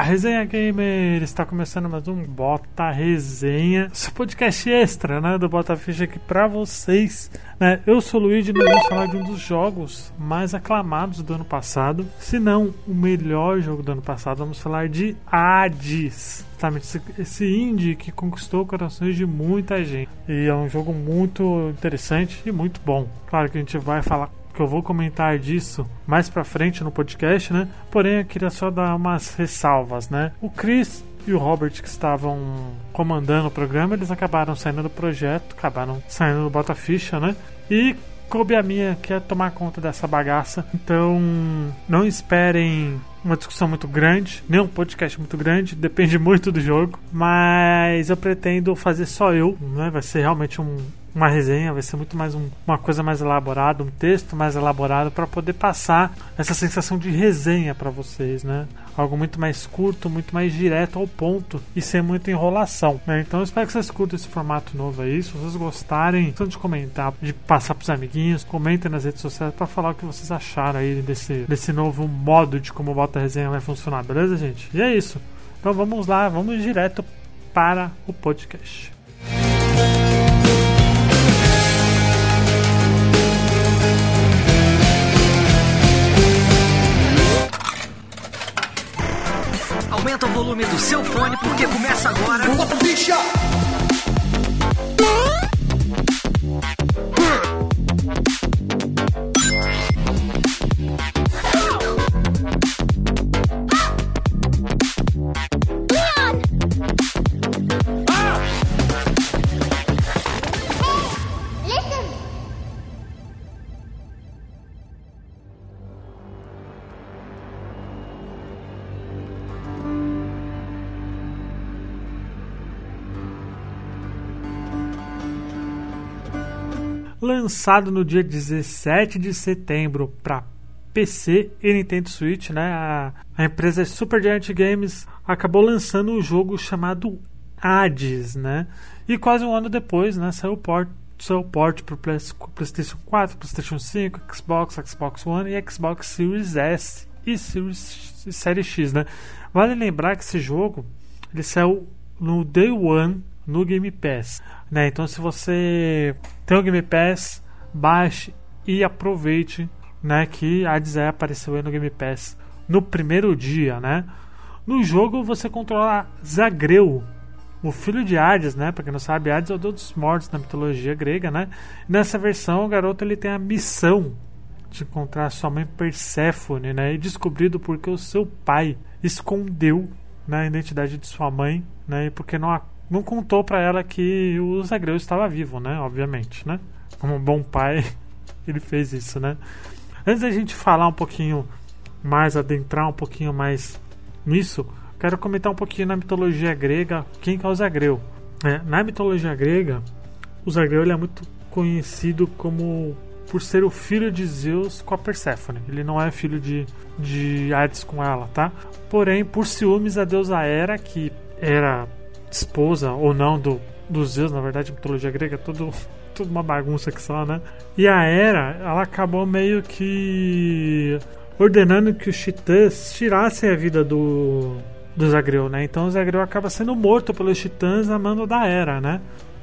Bota Resenha Gamer! Está começando mais um Bota Resenha, esse podcast extra, né, do Bota Ficha aqui pra vocês. Né? Eu sou o Luigi e nós vamos falar de um dos jogos mais aclamados do ano passado, se não o melhor jogo do ano passado. Vamos falar de Hades, esse, esse indie que conquistou corações de muita gente. E é um jogo muito interessante e muito bom. Claro que a gente vai falar que eu vou comentar disso mais pra frente no podcast, né? Porém, eu queria só dar umas ressalvas, né? O Chris e o Robert que estavam comandando o programa, eles acabaram saindo do projeto, acabaram saindo do Bota Ficha, né? E coube a minha que é tomar conta dessa bagaça. Então, não esperem uma discussão muito grande, nem um podcast muito grande, depende muito do jogo. Mas eu pretendo fazer só eu, né? Vai ser realmente um, uma resenha, vai ser muito mais um, uma coisa mais elaborada, um texto mais elaborado para poder passar essa sensação de resenha para vocês, né? Algo muito mais curto, muito mais direto ao ponto e sem muita enrolação, né? Então eu espero que vocês curtam esse formato novo aí. Se vocês gostarem, tanto de comentar, de passar pros amiguinhos, comentem nas redes sociais para falar o que vocês acharam aí desse, desse novo modo de como o Bota Resenha vai funcionar, beleza, gente? E é isso. Então vamos lá, vamos direto para o podcast. Aumenta shot. Lançado no dia 17 de setembro para PC e Nintendo Switch, né? A, a empresa Supergiant Games acabou lançando um jogo chamado Hades, né? E quase um ano depois, né, saiu o port seu port para o PlayStation 4, PlayStation 5, Xbox, Xbox One e Xbox Series S e Series Série X, né? Vale lembrar que esse jogo ele saiu no Day One no Game Pass. Né? Então, se você tem o Game Pass, baixe e aproveite né, que a apareceu aí no Game Pass no primeiro dia. Né? No jogo, você controla Zagreu, o filho de Hades, né? Para quem não sabe, Hades é o deus dos mortos na mitologia grega, né? Nessa versão, o garoto ele tem a missão de encontrar sua mãe Perséfone, né? E descobrido porque o seu pai escondeu né, a identidade de sua mãe, né? E porque não não contou para ela que o Zagreu estava vivo, né? Obviamente, né? Como um bom pai, ele fez isso, né? Antes da gente falar um pouquinho mais, adentrar um pouquinho mais nisso, quero comentar um pouquinho na mitologia grega quem é o Zagreu. É, na mitologia grega, o Zagreu ele é muito conhecido como por ser o filho de Zeus com a Perséfone. Ele não é filho de, de Hades com ela, tá? Porém, por ciúmes, a deusa Hera, que era esposa ou não do, dos Zeus, na verdade, mitologia grega, tudo, tudo uma bagunça que só, né? E a Hera, ela acabou meio que ordenando que os titãs tirassem a vida do, do Zagreu, né? Então o Zagreu acaba sendo morto pelos titãs a mando da Hera, né?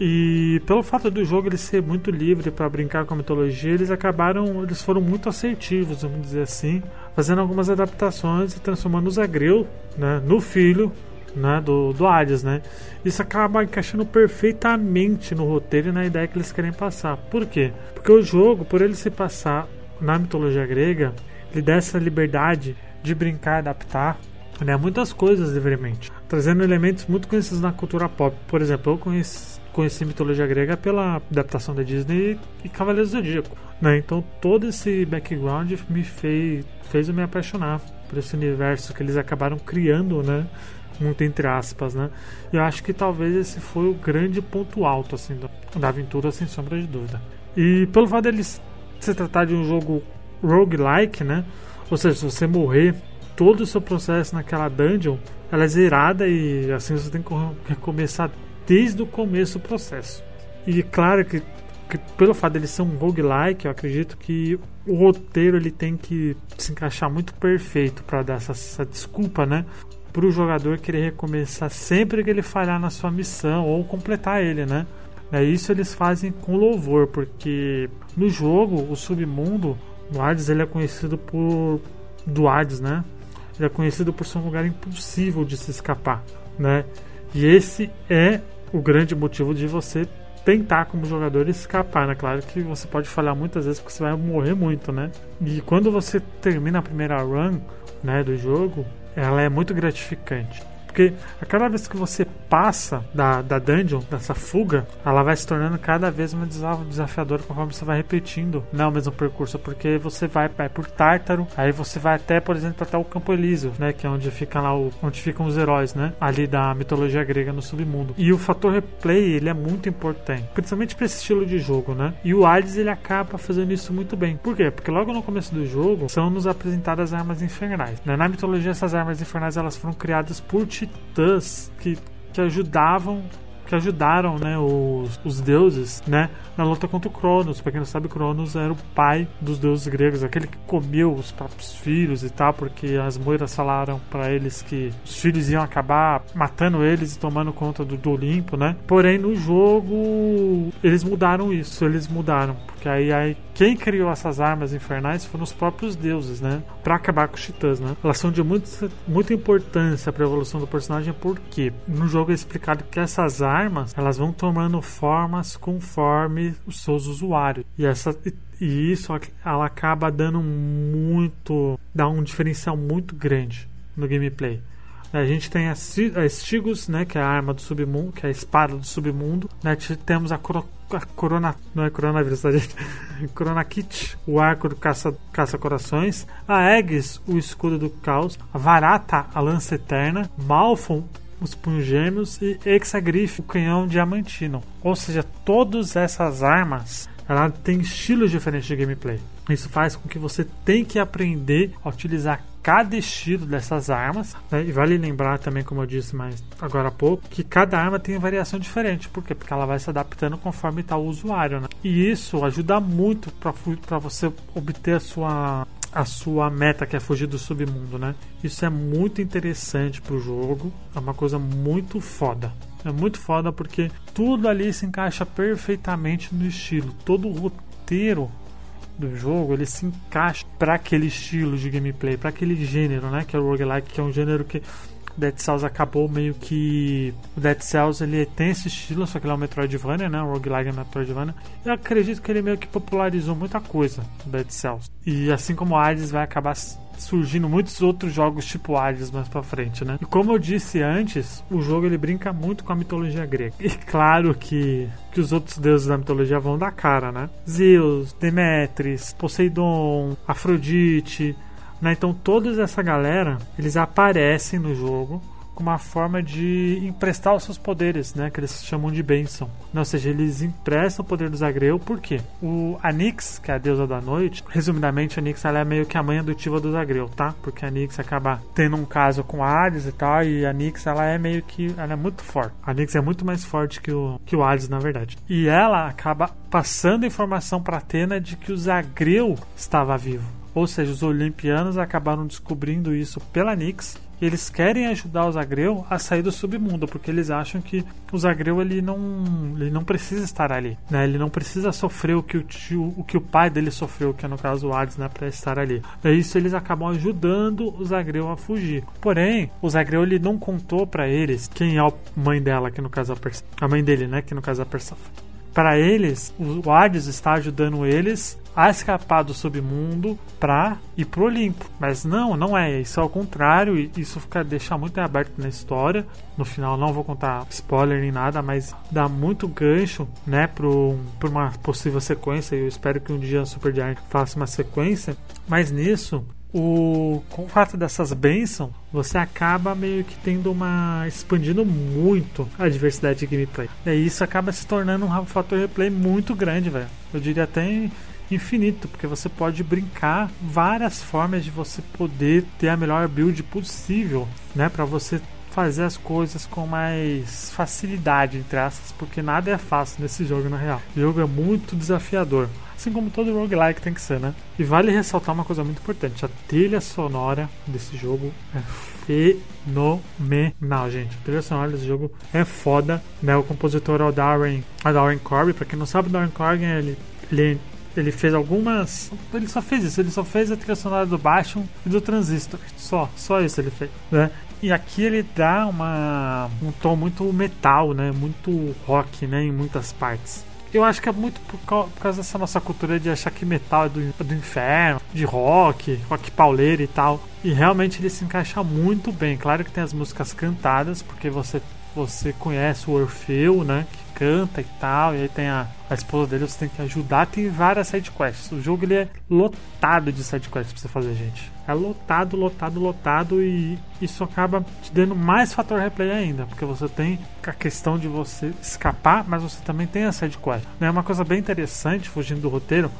E pelo fato do jogo ele ser muito livre para brincar com a mitologia, eles acabaram, eles foram muito assertivos, vamos dizer assim, fazendo algumas adaptações e transformando o Zagreu né, no filho né, do, do Hades, né? Isso acaba encaixando perfeitamente no roteiro e na ideia que eles querem passar. Por quê? Porque o jogo, por ele se passar na mitologia grega, ele dá essa liberdade de brincar, adaptar né, muitas coisas livremente, trazendo elementos muito conhecidos na cultura pop. Por exemplo, eu conheci, conheci mitologia grega pela adaptação da Disney e Cavaleiros do Zodíaco. Né? Então todo esse background me fez, fez eu me apaixonar por esse universo que eles acabaram criando, né? Muito entre aspas, né? Eu acho que talvez esse foi o grande ponto alto assim da, da aventura sem sombra de dúvida. E pelo fato dele se tratar de um jogo roguelike, né? Ou seja, se você morrer, todo o seu processo naquela dungeon, ela é zerada e assim você tem que recomeçar desde o começo do processo. E claro que, que pelo fato dele ser um roguelike, eu acredito que o roteiro ele tem que se encaixar muito perfeito para dar essa, essa desculpa, né? para o jogador querer recomeçar sempre que ele falhar na sua missão ou completar ele, né? É isso eles fazem com louvor, porque no jogo o submundo, o Hades, ele é conhecido por do Hades, né? Ele é conhecido por ser um lugar impossível de se escapar, né? E esse é o grande motivo de você tentar como jogador escapar, né? Claro que você pode falhar muitas vezes porque você vai morrer muito, né? E quando você termina a primeira run, né, do jogo, ela é muito gratificante. Porque a cada vez que você passa da, da dungeon, dessa fuga, ela vai se tornando cada vez mais desafiadora conforme você vai repetindo não o mesmo percurso. Porque você vai, vai por Tártaro, aí você vai até, por exemplo, até o Campo Elíseo, né? Que é onde fica lá o, onde ficam os heróis, né? Ali da mitologia grega no submundo. E o fator replay, ele é muito importante. Principalmente para esse estilo de jogo, né? E o Hades, ele acaba fazendo isso muito bem. Por quê? Porque logo no começo do jogo são nos apresentadas armas infernais. Né? Na mitologia, essas armas infernais elas foram criadas por titãs que, que ajudavam que ajudaram né, os, os deuses né, na luta contra o Cronos. Pra quem não sabe, Cronos era o pai dos deuses gregos, aquele que comeu os próprios filhos e tal, porque as moiras falaram para eles que os filhos iam acabar matando eles e tomando conta do, do Olimpo, né? Porém, no jogo, eles mudaram isso, eles mudaram. Porque aí, aí quem criou essas armas infernais foram os próprios deuses, né? Pra acabar com os titãs, né? Elas são de muito, muita importância pra evolução do personagem, porque no jogo é explicado que essas armas elas vão tomando formas conforme os seus usuários. E essa. E isso ela acaba dando muito. dá um diferencial muito grande no gameplay. A gente tem a, a Stigos, né, que é a arma do submundo, que é a espada do submundo. Né, temos a, a Corona. Não é coronavírus, tá, gente? Corona Kit, o arco do caça-corações. Caça a Eggs, o escudo do caos. A Varata, a lança eterna. Malfon, os punhos gêmeos. E Exagrif, o canhão diamantino. Ou seja, todas essas armas ela tem estilos diferentes de gameplay. Isso faz com que você tenha que aprender a utilizar cada estilo dessas armas. Né? E vale lembrar também, como eu disse mais agora há pouco, que cada arma tem variação diferente. Por quê? Porque ela vai se adaptando conforme está o usuário. Né? E isso ajuda muito para você obter a sua a sua meta que é fugir do submundo, né? Isso é muito interessante pro jogo, é uma coisa muito foda. É muito foda porque tudo ali se encaixa perfeitamente no estilo. Todo o roteiro do jogo ele se encaixa para aquele estilo de gameplay, para aquele gênero, né? Que é o roguelike, que é um gênero que Dead Cells acabou meio que. O Dead Cells ele tem esse estilo, só que ele é um Metroidvania, né? Um roguelike é Metroidvania. Eu acredito que ele meio que popularizou muita coisa, o Dead Cells. E assim como o Hades vai acabar surgindo muitos outros jogos tipo Hades mais pra frente, né? E como eu disse antes, o jogo ele brinca muito com a mitologia grega. E claro que, que os outros deuses da mitologia vão dar cara, né? Zeus, Demetres, Poseidon, Afrodite, né? Então toda essa galera, eles aparecem no jogo uma forma de emprestar os seus poderes, né? Que eles chamam de bênção. Ou seja, eles emprestam o poder do Zagreu, por quê? O Anix, que é a deusa da noite, resumidamente, a Nix ela é meio que a mãe adotiva do Zagreu, tá? Porque a Nix acaba tendo um caso com Hades e tal, e a Nix ela é meio que. Ela é muito forte. A Nix é muito mais forte que o, que o Hades, na verdade. E ela acaba passando informação para Atena de que o Zagreu estava vivo. Ou seja, os olimpianos acabaram descobrindo isso pela Nix eles querem ajudar o Zagreu a sair do submundo, porque eles acham que o Zagreu ele não, ele não precisa estar ali, né? Ele não precisa sofrer o que o tio, o que o pai dele sofreu, que é no caso o Hades, né, para estar ali. Daí isso eles acabam ajudando o Zagreu a fugir. Porém, o Zagreu ele não contou para eles quem é a mãe dela, que no caso é a, a mãe dele, né, que no caso é a Persephone para eles, o Hades está ajudando eles a escapar do submundo para ir pro Olimpo. Mas não, não é. Isso é o contrário. E isso fica deixar muito aberto na história. No final não vou contar spoiler nem nada, mas dá muito gancho, né, pro uma possível sequência. Eu espero que um dia a Super Giant faça uma sequência. Mas nisso, o, com o fato dessas bênçãos, você acaba meio que tendo uma. expandindo muito a diversidade de gameplay. E isso acaba se tornando um fator replay muito grande, velho. Eu diria até infinito, porque você pode brincar várias formas de você poder ter a melhor build possível, né, para você fazer as coisas com mais facilidade, entre aspas, porque nada é fácil nesse jogo na real. O jogo é muito desafiador. Assim como todo roguelike tem que ser, né? E vale ressaltar uma coisa muito importante: a trilha sonora desse jogo é fenomenal, gente. A trilha sonora desse jogo é foda, né? O compositor é o Darren, é Darren Corby, pra quem não sabe, o Darren Corby, ele, ele ele fez algumas. Ele só fez isso, ele só fez a trilha sonora do Bastion e do Transistor. Só, só isso ele fez, né? E aqui ele dá uma, um tom muito metal, né? Muito rock, né? Em muitas partes. Eu acho que é muito por causa dessa nossa cultura de achar que metal é do, é do inferno, de rock, rock pauleiro e tal. E realmente ele se encaixa muito bem. Claro que tem as músicas cantadas, porque você, você conhece o Orfeu, né? canta e tal, e aí tem a, a esposa dele, você tem que ajudar, tem várias sidequests. O jogo ele é lotado de sidequests pra você fazer, gente. É lotado, lotado, lotado, e isso acaba te dando mais fator replay ainda, porque você tem a questão de você escapar, mas você também tem a sidequest. É uma coisa bem interessante, fugindo do roteiro,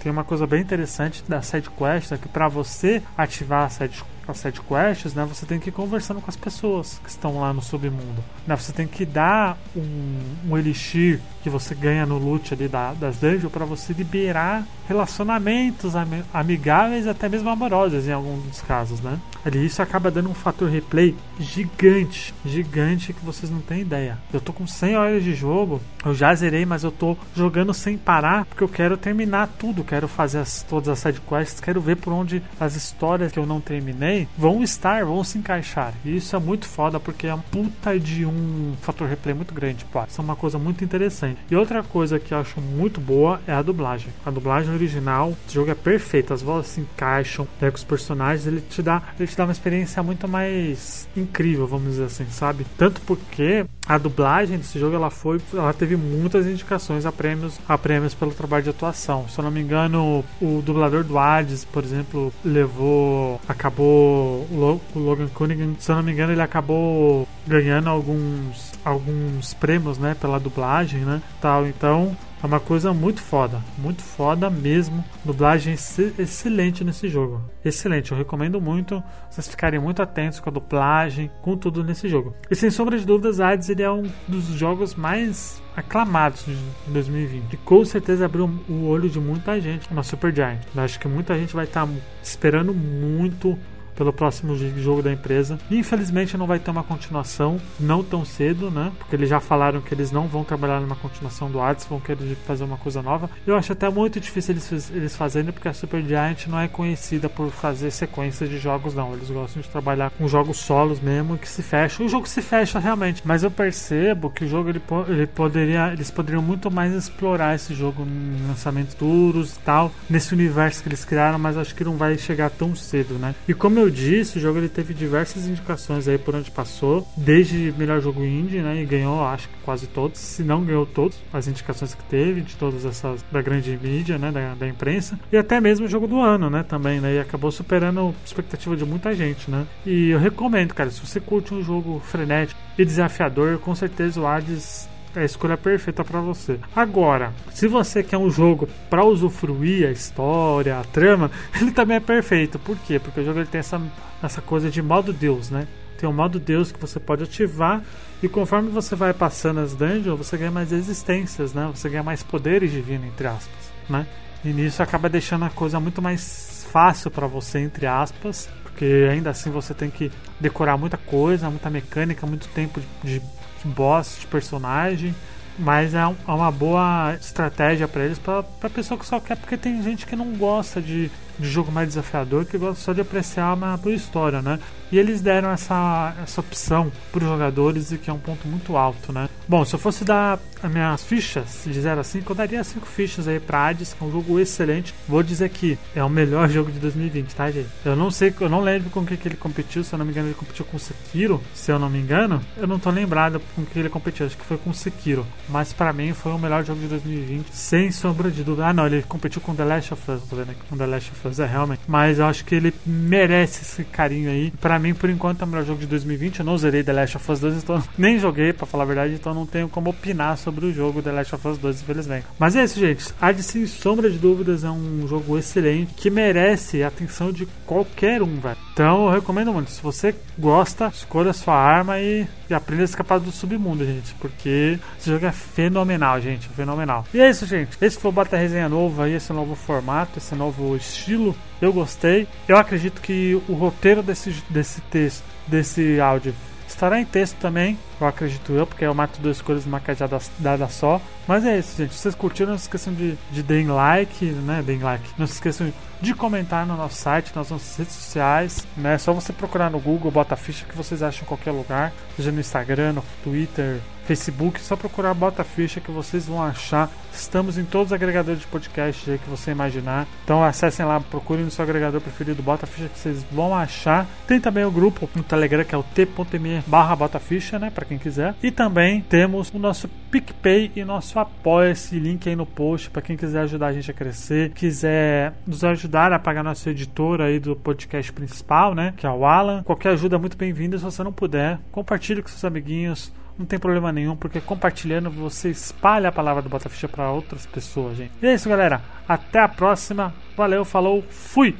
tem uma coisa bem interessante da sidequest, é que para você ativar a sidequest as side quests, né, você tem que ir conversando com as pessoas que estão lá no submundo. Né, você tem que dar um, um elixir que você ganha no loot ali da, das dungeons para você liberar relacionamentos amigáveis até mesmo amorosos em alguns dos casos, né? Ali isso acaba dando um fator replay gigante, gigante que vocês não têm ideia. Eu tô com 100 horas de jogo, eu já zerei, mas eu tô jogando sem parar porque eu quero terminar tudo, quero fazer as, todas as side quests, quero ver por onde as histórias que eu não terminei vão estar, vão se encaixar. E isso é muito foda porque é um puta de um fator replay muito grande, pô. Isso é uma coisa muito interessante. E outra coisa que eu acho muito boa é a dublagem. A dublagem original, esse jogo é perfeito, as vozes se encaixam né, com os personagens, ele te dá, ele te dá uma experiência muito mais incrível, vamos dizer assim, sabe? Tanto porque a dublagem desse jogo ela foi, ela teve muitas indicações a prêmios, a prêmios pelo trabalho de atuação. Se eu não me engano, o dublador do Hades, por exemplo, levou, acabou o Logan Cunningham, se eu não me engano, ele acabou ganhando alguns alguns prêmios, né, pela dublagem, né, tal. Então, é uma coisa muito foda, muito foda mesmo. Dublagem excelente nesse jogo. Excelente, eu recomendo muito vocês ficarem muito atentos com a dublagem, com tudo nesse jogo. E sem sombra de dúvidas, Hades ele é um dos jogos mais aclamados de 2020. E com certeza abriu o olho de muita gente na Super Giant. Eu acho que muita gente vai estar tá esperando muito pelo próximo jogo da empresa. Infelizmente não vai ter uma continuação, não tão cedo, né? Porque eles já falaram que eles não vão trabalhar numa continuação do Hades, vão querer fazer uma coisa nova. Eu acho até muito difícil eles, eles fazerem, porque a Super Giant não é conhecida por fazer sequências de jogos, não. Eles gostam de trabalhar com jogos solos mesmo que se fecham. O jogo se fecha realmente, mas eu percebo que o jogo ele, ele poderia, eles poderiam muito mais explorar esse jogo em lançamentos duros e tal, nesse universo que eles criaram, mas acho que não vai chegar tão cedo, né? E como eu disse, o jogo ele teve diversas indicações aí por onde passou, desde melhor jogo indie, né? E ganhou, acho que quase todos, se não ganhou todos, as indicações que teve, de todas essas da grande mídia, né? Da, da imprensa, e até mesmo o jogo do ano, né? Também, né? E acabou superando a expectativa de muita gente, né? E eu recomendo, cara, se você curte um jogo frenético e desafiador, com certeza o Hades é a escolha perfeita para você. Agora, se você quer um jogo para usufruir a história, a trama, ele também é perfeito. Por quê? Porque o jogo ele tem essa, essa coisa de modo Deus, né? Tem um modo Deus que você pode ativar e conforme você vai passando as dungeons, você ganha mais existências, né? Você ganha mais poderes divinos, entre aspas, né? E nisso acaba deixando a coisa muito mais fácil para você, entre aspas, porque ainda assim você tem que decorar muita coisa, muita mecânica, muito tempo de, de de boss, de personagem. Mas é, é uma boa estratégia para eles, para pessoa que só quer, porque tem gente que não gosta de de jogo mais desafiador que gosta só de apreciar uma boa história, né? E eles deram essa, essa opção para os jogadores e que é um ponto muito alto, né? Bom, se eu fosse dar as minhas fichas de 0 a 5, eu daria 5 fichas aí para Hades, que é um jogo excelente. Vou dizer que é o melhor jogo de 2020, tá, gente? Eu não sei, eu não lembro com o que, que ele competiu, se eu não me engano, ele competiu com Sekiro, se eu não me engano. Eu não tô lembrado com que ele competiu, acho que foi com Sekiro. Mas para mim foi o melhor jogo de 2020, sem sombra de dúvida. Ah, não, ele competiu com The Last of Us, tô vendo aqui com The Last of Us é realmente. Mas eu acho que ele merece esse carinho aí. Pra mim, por enquanto, é o melhor jogo de 2020. Eu não zerei The Last of Us 2, então nem joguei, pra falar a verdade, então não tenho como opinar sobre o jogo The Last of Us 2, infelizmente. Mas é isso, gente. Há de sem sombra de dúvidas, é um jogo excelente que merece a atenção de qualquer um, velho. Então eu recomendo muito. Se você gosta, escolha sua arma e, e aprenda a escapar do submundo, gente. Porque esse jogo é fenomenal, gente. Fenomenal. E é isso, gente. Esse foi o Bota Resenha Novo aí, esse novo formato, esse novo estilo. Eu gostei. Eu acredito que o roteiro desse, desse texto, desse áudio, estará em texto também. Eu acredito eu, porque eu mato duas coisas numa cajada dada só. Mas é isso, gente. Se vocês curtiram, não se esqueçam de, de deem like, né? Deem like. Não se esqueçam de comentar no nosso site, nas nossas redes sociais. Né? É só você procurar no Google, bota ficha que vocês acham em qualquer lugar. Seja no Instagram, no Twitter, Facebook, só procurar Bota Ficha que vocês vão achar. Estamos em todos os agregadores de podcast aí que você imaginar. Então acessem lá, procurem no seu agregador preferido Bota Ficha que vocês vão achar. Tem também o grupo no Telegram que é o t.me barra Bota Ficha, né? Pra quem quiser. E também temos o nosso PicPay e nosso Apoia, esse link aí no post para quem quiser ajudar a gente a crescer, quiser nos ajudar a pagar nosso editor aí do podcast principal, né? Que é o Alan. Qualquer ajuda é muito bem-vinda. Se você não puder, compartilhe com seus amiguinhos não tem problema nenhum, porque compartilhando você espalha a palavra do Botaficha para outras pessoas, gente. E é isso, galera. Até a próxima. Valeu, falou, fui!